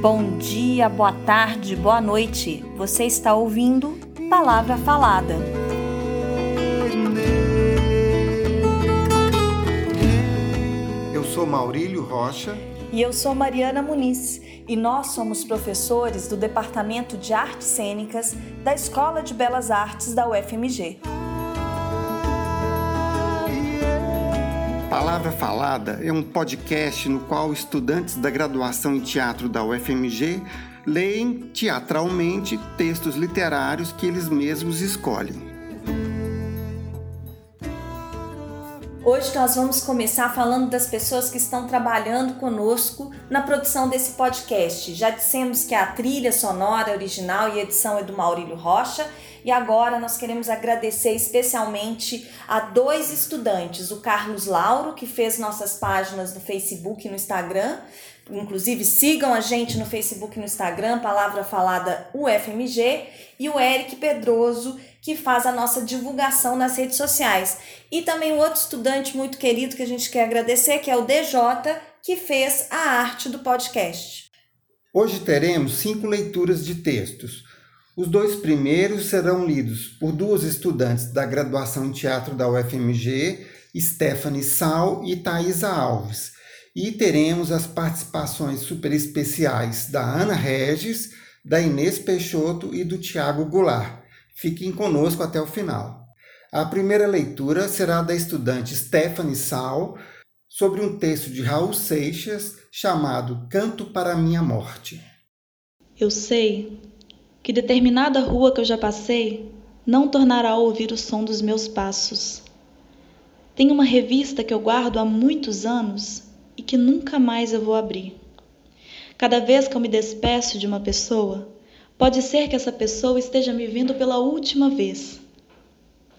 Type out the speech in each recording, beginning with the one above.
Bom dia, boa tarde, boa noite. Você está ouvindo Palavra Falada. Eu sou Maurílio Rocha. E eu sou Mariana Muniz. E nós somos professores do Departamento de Artes Cênicas da Escola de Belas Artes da UFMG. Palavra Falada é um podcast no qual estudantes da graduação em teatro da UFMG leem teatralmente textos literários que eles mesmos escolhem. Hoje nós vamos começar falando das pessoas que estão trabalhando conosco na produção desse podcast. Já dissemos que a trilha sonora original e edição é do Maurílio Rocha e agora nós queremos agradecer especialmente a dois estudantes, o Carlos Lauro, que fez nossas páginas no Facebook e no Instagram. Inclusive, sigam a gente no Facebook e no Instagram, Palavra Falada UFMG, e o Eric Pedroso, que faz a nossa divulgação nas redes sociais. E também um outro estudante muito querido que a gente quer agradecer, que é o DJ, que fez a arte do podcast. Hoje teremos cinco leituras de textos. Os dois primeiros serão lidos por duas estudantes da graduação em teatro da UFMG, Stephanie Sal e Thaisa Alves. E teremos as participações super especiais da Ana Regis, da Inês Peixoto e do Tiago Goulart. Fiquem conosco até o final. A primeira leitura será da estudante Stephanie Sal sobre um texto de Raul Seixas chamado Canto para Minha Morte. Eu sei que determinada rua que eu já passei não tornará a ouvir o som dos meus passos. Tem uma revista que eu guardo há muitos anos e que nunca mais eu vou abrir. Cada vez que eu me despeço de uma pessoa, pode ser que essa pessoa esteja me vendo pela última vez.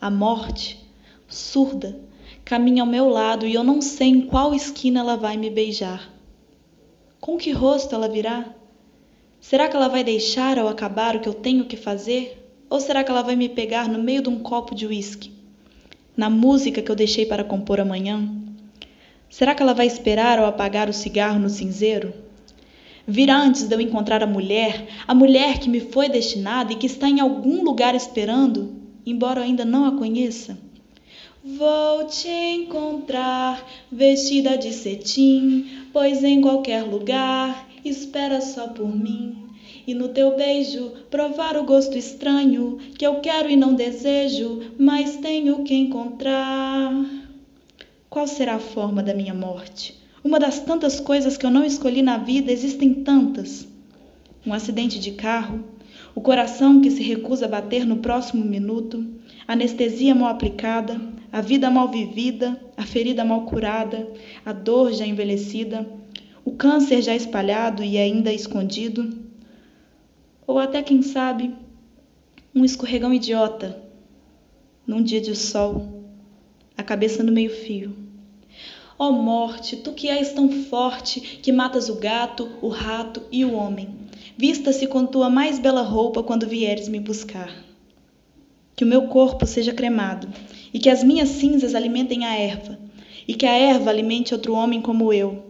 A morte, surda, caminha ao meu lado e eu não sei em qual esquina ela vai me beijar. Com que rosto ela virá? Será que ela vai deixar ao acabar o que eu tenho que fazer? Ou será que ela vai me pegar no meio de um copo de uísque? Na música que eu deixei para compor amanhã? Será que ela vai esperar ao apagar o cigarro no cinzeiro? Virá antes de eu encontrar a mulher, a mulher que me foi destinada e que está em algum lugar esperando, embora eu ainda não a conheça? Vou te encontrar vestida de cetim, pois em qualquer lugar espera só por mim. E no teu beijo provar o gosto estranho que eu quero e não desejo, mas tenho que encontrar. Qual será a forma da minha morte? Uma das tantas coisas que eu não escolhi na vida, existem tantas. Um acidente de carro, o coração que se recusa a bater no próximo minuto, anestesia mal aplicada, a vida mal vivida, a ferida mal curada, a dor já envelhecida, o câncer já espalhado e ainda escondido, ou até, quem sabe, um escorregão idiota num dia de sol, a cabeça no meio-fio. Ó oh morte, tu que és tão forte, que matas o gato, o rato e o homem, vista-se com tua mais bela roupa quando vieres me buscar. Que o meu corpo seja cremado, e que as minhas cinzas alimentem a erva, e que a erva alimente outro homem como eu,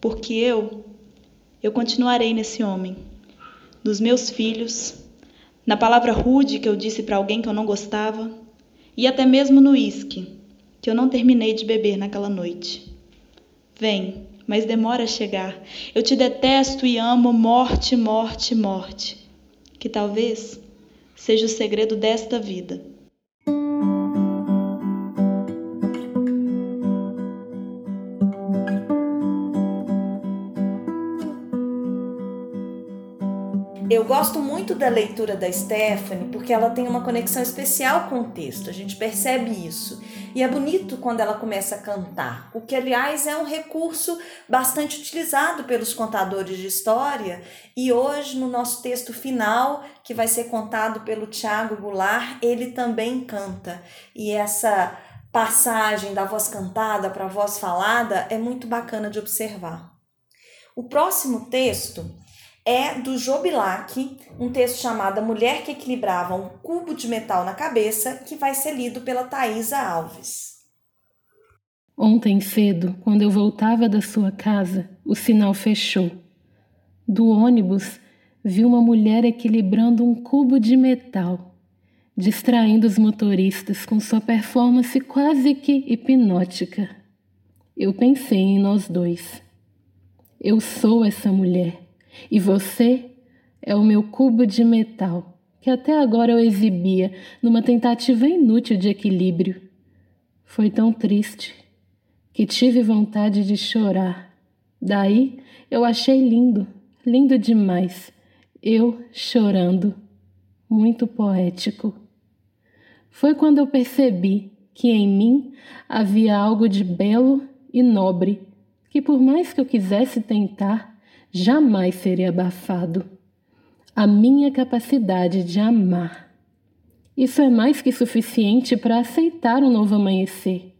porque eu, eu continuarei nesse homem, dos meus filhos, na palavra rude que eu disse para alguém que eu não gostava, e até mesmo no uísque, que eu não terminei de beber naquela noite. Vem, mas demora a chegar. Eu te detesto e amo, morte, morte, morte. Que talvez seja o segredo desta vida. Eu gosto muito da leitura da Stephanie porque ela tem uma conexão especial com o texto, a gente percebe isso. E é bonito quando ela começa a cantar, o que, aliás, é um recurso bastante utilizado pelos contadores de história. E hoje, no nosso texto final, que vai ser contado pelo Tiago Goulart, ele também canta. E essa passagem da voz cantada para a voz falada é muito bacana de observar. O próximo texto é do Jobilac, um texto chamado A Mulher que Equilibrava um Cubo de Metal na Cabeça, que vai ser lido pela Thaisa Alves. Ontem cedo, quando eu voltava da sua casa, o sinal fechou. Do ônibus, vi uma mulher equilibrando um cubo de metal, distraindo os motoristas com sua performance quase que hipnótica. Eu pensei em nós dois. Eu sou essa mulher e você é o meu cubo de metal que até agora eu exibia numa tentativa inútil de equilíbrio. Foi tão triste que tive vontade de chorar. Daí eu achei lindo, lindo demais. Eu chorando. Muito poético. Foi quando eu percebi que em mim havia algo de belo e nobre, que por mais que eu quisesse tentar, jamais seria abafado. A minha capacidade de amar. Isso é mais que suficiente para aceitar um novo amanhecer.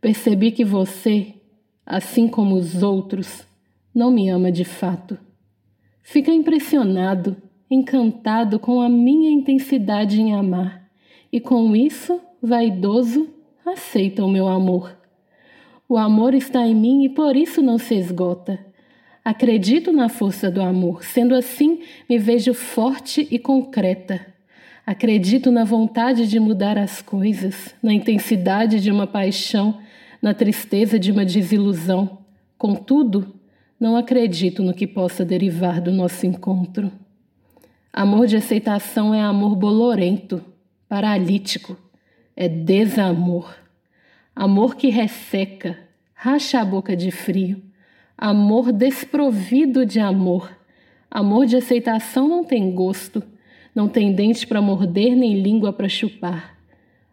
Percebi que você, assim como os outros, não me ama de fato. Fica impressionado, encantado com a minha intensidade em amar, e com isso, vaidoso, aceita o meu amor. O amor está em mim e por isso não se esgota. Acredito na força do amor, sendo assim, me vejo forte e concreta. Acredito na vontade de mudar as coisas, na intensidade de uma paixão, na tristeza de uma desilusão. Contudo, não acredito no que possa derivar do nosso encontro. Amor de aceitação é amor bolorento, paralítico, é desamor. Amor que resseca, racha a boca de frio. Amor desprovido de amor. Amor de aceitação não tem gosto, não tem dente para morder nem língua para chupar.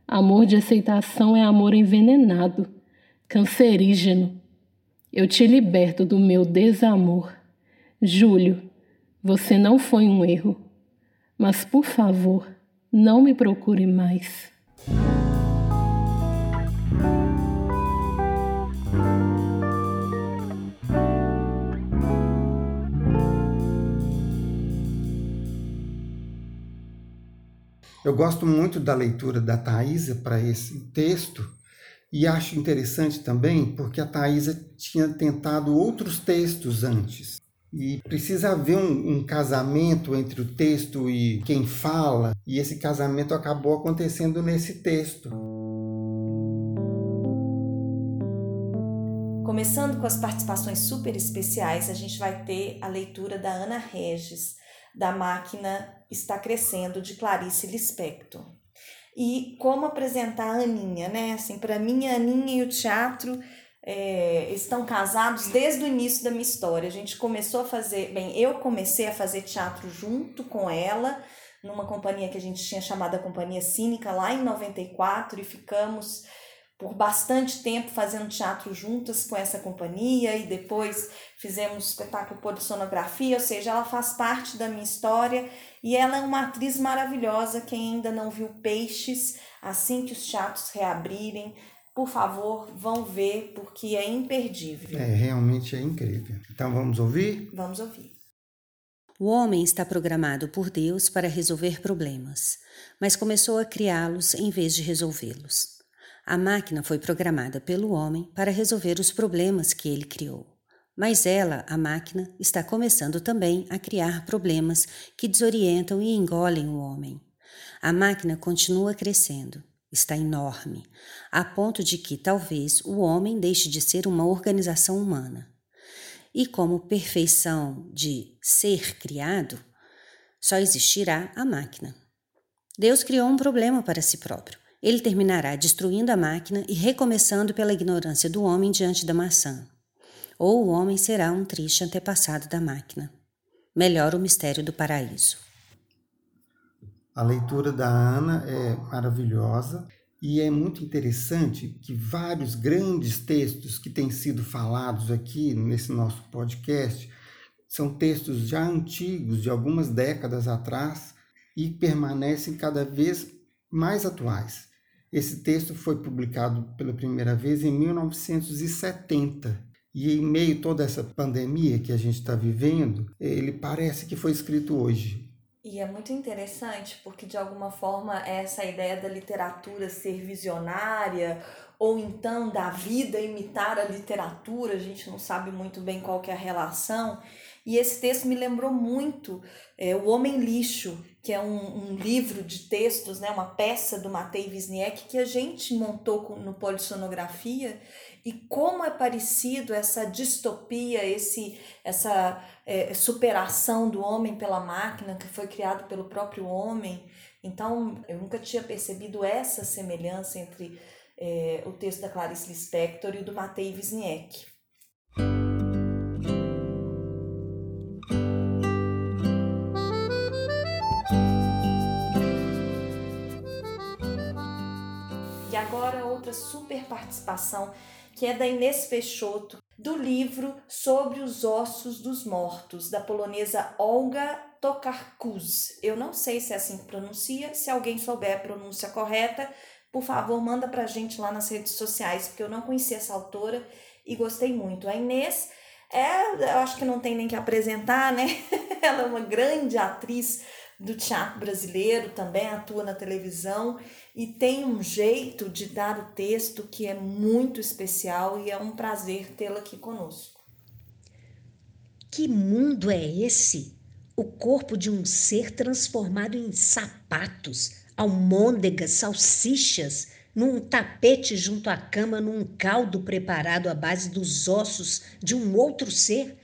Amor de aceitação é amor envenenado, cancerígeno, eu te liberto do meu desamor. Júlio, você não foi um erro, mas por favor, não me procure mais. Eu gosto muito da leitura da Thaisa para esse texto, e acho interessante também porque a Thaisa tinha tentado outros textos antes. E precisa haver um, um, casamento entre o texto e quem fala, e esse casamento acabou acontecendo nesse texto. Começando com as participações super especiais, a gente vai ter a leitura da Ana Regis, da Máquina Está Crescendo, de Clarice Lispector e como apresentar a Aninha, né? Assim, para mim, a Aninha e o teatro é, estão casados desde o início da minha história. A gente começou a fazer, bem, eu comecei a fazer teatro junto com ela, numa companhia que a gente tinha chamada Companhia Cínica, lá em 94, e ficamos por bastante tempo fazendo teatro juntas com essa companhia e depois fizemos espetáculo por sonografia, ou seja, ela faz parte da minha história e ela é uma atriz maravilhosa. Quem ainda não viu Peixes, assim que os teatros reabrirem, por favor, vão ver porque é imperdível. É, realmente é incrível. Então vamos ouvir? Vamos ouvir. O homem está programado por Deus para resolver problemas, mas começou a criá-los em vez de resolvê-los. A máquina foi programada pelo homem para resolver os problemas que ele criou. Mas ela, a máquina, está começando também a criar problemas que desorientam e engolem o homem. A máquina continua crescendo, está enorme, a ponto de que talvez o homem deixe de ser uma organização humana. E como perfeição de ser criado, só existirá a máquina. Deus criou um problema para si próprio ele terminará destruindo a máquina e recomeçando pela ignorância do homem diante da maçã. Ou o homem será um triste antepassado da máquina. Melhor o mistério do paraíso. A leitura da Ana é maravilhosa e é muito interessante que vários grandes textos que têm sido falados aqui nesse nosso podcast são textos já antigos, de algumas décadas atrás, e permanecem cada vez mais atuais. Esse texto foi publicado pela primeira vez em 1970. E em meio a toda essa pandemia que a gente está vivendo, ele parece que foi escrito hoje. E é muito interessante porque, de alguma forma, essa ideia da literatura ser visionária ou então da vida imitar a literatura, a gente não sabe muito bem qual é a relação, E esse texto me lembrou muito é, O Homem Lixo, que é um, um, livro de textos, né, uma peça do Matei Wisniewski que a gente montou no Polissonografia e como é parecido essa distopia, esse, essa é, superação do homem pela máquina que foi criado pelo próprio homem. Então, eu nunca tinha percebido essa semelhança entre é, o texto da Clarice Lispector e o do Matei Wisniewski. Outra super participação que é da Inês Peixoto, do livro Sobre os Ossos dos Mortos, da polonesa Olga Tokarczuk. Eu não sei se é assim que pronuncia, se alguém souber a pronúncia correta, por favor, manda pra gente lá nas redes sociais, porque eu não conhecia essa autora e gostei muito. A Inês é, eu acho que não tem nem que apresentar, né? Ela é uma grande atriz do teatro brasileiro, também atua na televisão e tem um jeito de dar o texto que é muito especial e é um prazer tê-la aqui conosco. Que mundo é esse? O corpo de um ser transformado em sapatos, almôndegas, salsichas, num tapete junto à cama, num caldo preparado à base dos ossos de um outro ser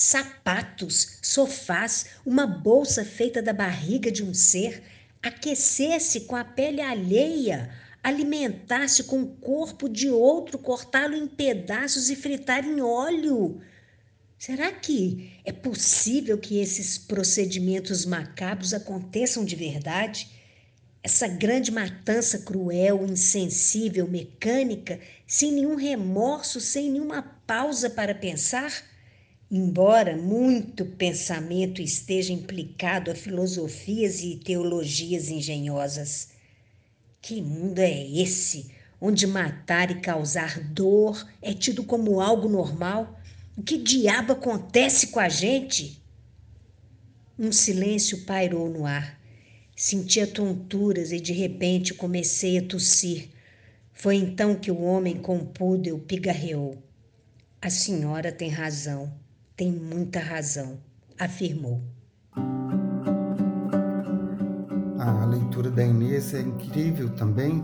sapatos, sofás, uma bolsa feita da barriga de um ser, aquecer-se com a pele alheia, alimentar-se com o corpo de outro, cortá-lo em pedaços e fritar em óleo. Será que é possível que esses procedimentos macabros aconteçam de verdade? Essa grande matança cruel, insensível, mecânica, sem nenhum remorso, sem nenhuma pausa para pensar? Embora muito pensamento esteja implicado a filosofias e teologias engenhosas. Que mundo é esse onde matar e causar dor é tido como algo normal? O que diabo acontece com a gente? Um silêncio pairou no ar. Sentia tonturas e de repente comecei a tossir. Foi então que o homem com o púdel pigarreou. A senhora tem razão tem muita razão, afirmou. A leitura da Inês é incrível também.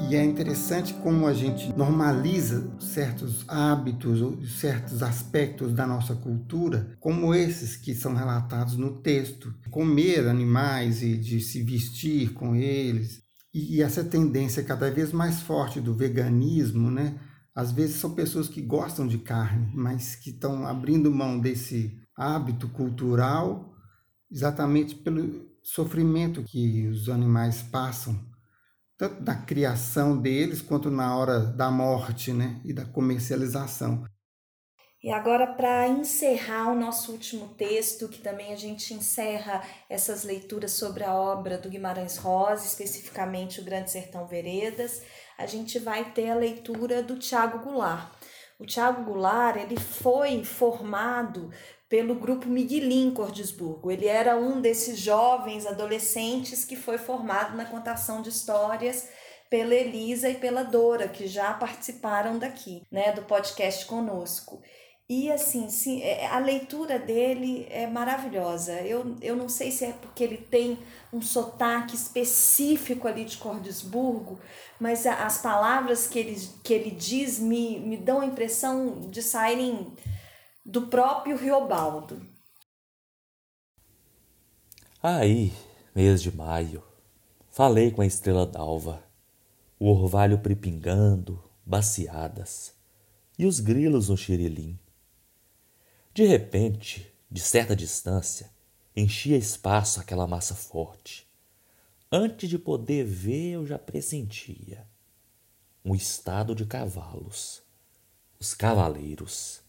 E é interessante como a gente normaliza certos hábitos ou certos aspectos da nossa cultura, como esses que são relatados no texto. Comer animais e de se vestir com eles. E essa tendência cada vez mais forte do veganismo, né? Às vezes são pessoas que gostam de carne, mas que estão abrindo mão desse hábito cultural exatamente pelo sofrimento que os animais passam, tanto na criação deles quanto na hora da morte né, e da comercialização. E agora, para encerrar o nosso último texto, que também a gente encerra essas leituras sobre a obra do Guimarães Rosa, especificamente o Grande Sertão Veredas, a gente vai ter a leitura do Tiago Goulart. O Tiago Goulart ele foi formado pelo grupo Miguelim Cordesburgo. Ele era um desses jovens adolescentes que foi formado na contação de histórias pela Elisa e pela Dora, que já participaram daqui, né, do podcast conosco. E assim, sim, é, a leitura dele é maravilhosa. Eu, eu não sei se é porque ele tem um sotaque específico ali de Cordesburgo, mas as palavras que ele, que ele diz me, me dão a impressão de saírem do próprio Riobaldo. Aí, mês de maio, falei com a estrela d'alva, o orvalho pripingando, baciadas, e os grilos no xirilim de repente, de certa distância, enchia espaço aquela massa forte. Antes de poder ver, eu já pressentia um estado de cavalos, os cavaleiros.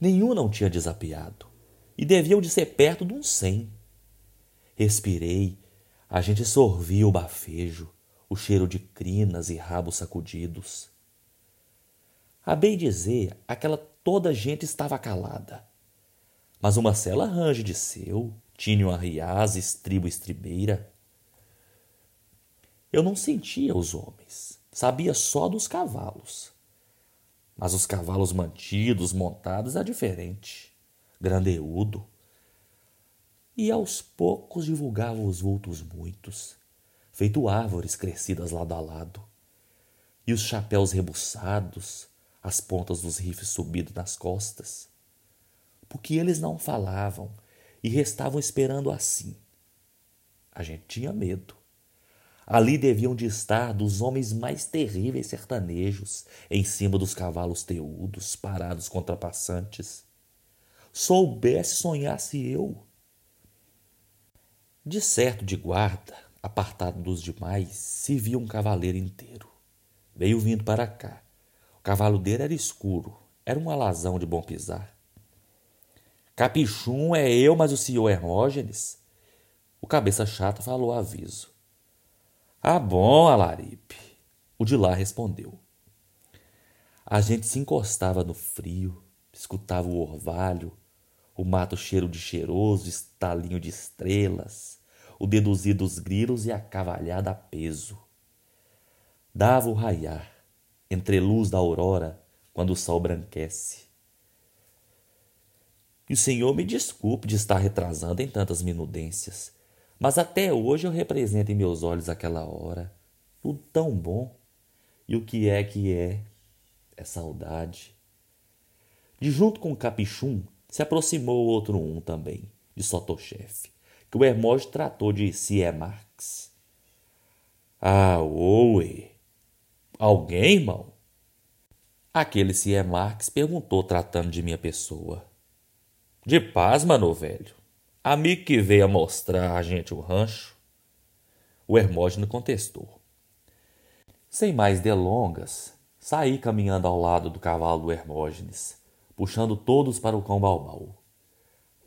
Nenhum não tinha desapiado e deviam de ser perto de uns cem. Respirei, a gente sorvia o bafejo, o cheiro de crinas e rabos sacudidos. A bem dizer, aquela toda a gente estava calada. Mas uma cela range de seu, tinham arriás, estribo estribeira. Eu não sentia os homens, sabia só dos cavalos. Mas os cavalos mantidos, montados, é diferente. grandeudo, e aos poucos divulgava os vultos muitos, feito árvores crescidas lado a lado, e os chapéus rebuçados, as pontas dos rifles subidos nas costas, porque eles não falavam e restavam esperando assim. A gente tinha medo. Ali deviam de estar dos homens mais terríveis sertanejos, em cima dos cavalos teudos, parados contra passantes. Soubesse, sonhasse eu. De certo, de guarda, apartado dos demais, se via um cavaleiro inteiro. Veio vindo para cá. Cavalo dele era escuro, era um alazão de bom pisar. Capichum é eu, mas o senhor Hermógenes? O cabeça chata falou aviso. Ah, bom, Alaripe. O de lá respondeu. A gente se encostava no frio, escutava o orvalho, o mato cheiro de cheiroso, estalinho de estrelas, o deduzir dos grilos e a cavalhada a peso. Dava o raiar, entre luz da aurora, quando o sol branquece. E o senhor me desculpe de estar retrasando em tantas minudências, mas até hoje eu represento em meus olhos aquela hora, tudo tão bom. E o que é que é? É saudade. De junto com o Capichum se aproximou outro um também, de Sotochefe, que o Hermógenes tratou de Cie Marx. Ah, oi! Alguém, irmão? Aquele Cie Marx perguntou tratando de minha pessoa. De paz, mano velho. Amigo que veio a mostrar a gente o rancho. O Hermógenes contestou. Sem mais delongas, saí caminhando ao lado do cavalo do Hermógenes, puxando todos para o cão balbal.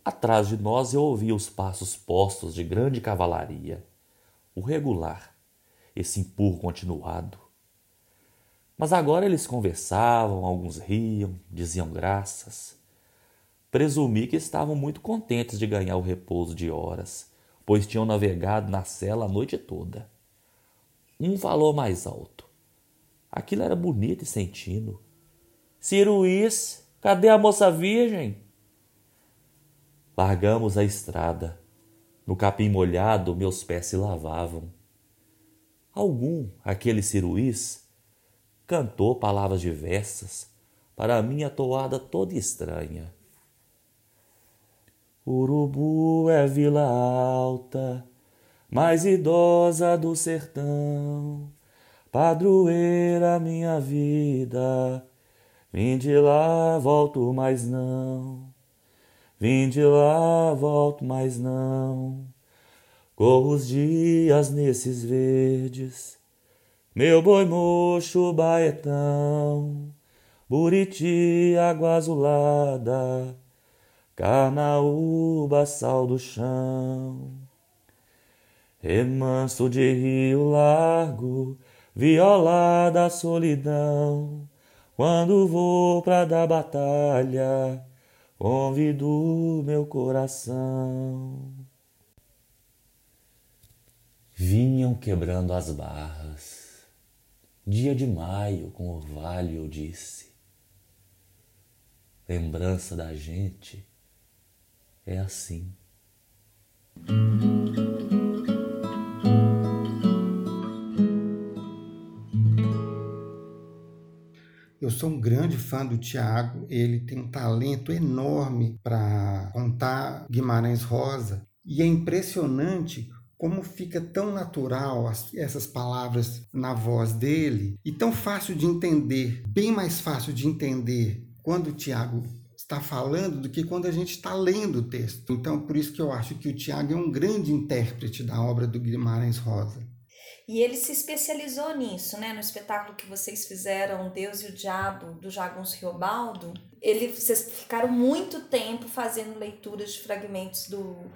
Atrás de nós eu ouvia os passos postos de grande cavalaria, o regular, esse empurro continuado. Mas agora eles conversavam, alguns riam, diziam graças. Presumi que estavam muito contentes de ganhar o repouso de horas, pois tinham navegado na cela a noite toda. Um falou mais alto. Aquilo era bonito e sentindo. Ciruís, cadê a moça virgem? Largamos a estrada. No capim molhado, meus pés se lavavam. Algum, aquele ciruís, cantou palavras diversas para a minha toada toda estranha. Urubu é vila alta, mais idosa do sertão, padroeira minha vida, vim de lá, volto mais não, vim de lá, volto mais não, corro os dias nesses verdes, meu boi mocho baetão, Buriti, água azulada, Carnaúba, sal do chão. Remanso de rio largo, viola da solidão. Quando vou pra dar batalha, convido meu coração. Vinham quebrando as barras. Dia de maio, com orvalho, eu disse. Lembrança da gente é assim. Eu sou um grande fã do Tiago, ele tem um talento enorme para contar Guimarães Rosa e é impressionante como fica tão natural as, essas palavras na voz dele e tão fácil de entender, bem mais fácil de entender quando o Tiago está falando do que quando a gente está lendo o texto. Então, por isso que eu acho que o Tiago é um grande intérprete da obra do Guimarães Rosa. E ele se especializou nisso, né? No espetáculo que vocês fizeram, Deus e o Diabo, do Jaguns Riobaldo. Ele, vocês ficaram muito tempo fazendo leituras de fragmentos do,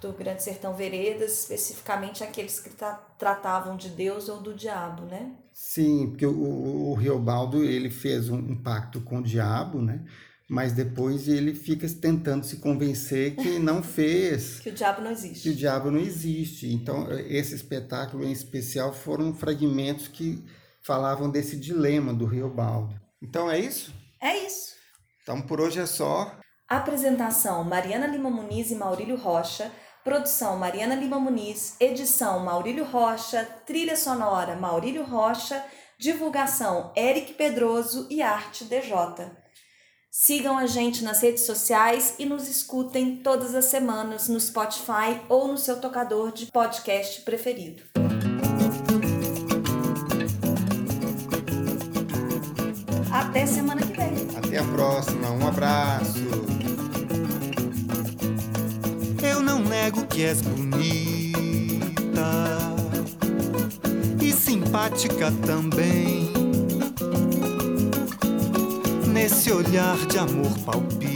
do Grande Sertão Veredas, especificamente aqueles que tra tratavam de Deus ou do diabo, né? Sim, porque o, o Riobaldo ele fez um, um pacto com o diabo, né? mas depois ele fica tentando se convencer que não fez. que o diabo não existe. Que o diabo não existe. Então, esse espetáculo em especial foram fragmentos que falavam desse dilema do Riobaldo. Então é isso? É isso. Então por hoje é só. Apresentação Mariana Lima Muniz e Maurílio Rocha. Produção Mariana Lima Muniz, edição Maurílio Rocha, trilha sonora Maurílio Rocha, divulgação Eric Pedroso e arte DJ. Sigam a gente nas redes sociais e nos escutem todas as semanas no Spotify ou no seu tocador de podcast preferido. Até semana que vem. Até a próxima. Um abraço. Nego que és bonita e simpática também. Nesse olhar de amor palpita